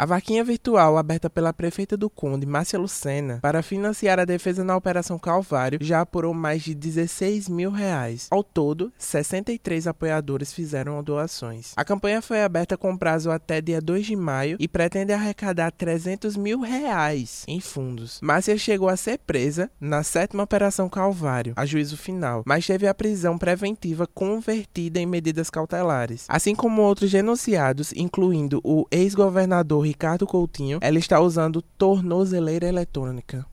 A vaquinha virtual aberta pela prefeita do Conde, Márcia Lucena, para financiar a defesa na Operação Calvário já apurou mais de 16 mil reais. Ao todo, 63 apoiadores fizeram doações. A campanha foi aberta com prazo até dia 2 de maio e pretende arrecadar 300 mil reais em fundos. Márcia chegou a ser presa na sétima Operação Calvário, a juízo final, mas teve a prisão preventiva convertida em medidas cautelares. Assim como outros denunciados, incluindo o ex-governador Ricardo Coutinho, ela está usando tornozeleira eletrônica.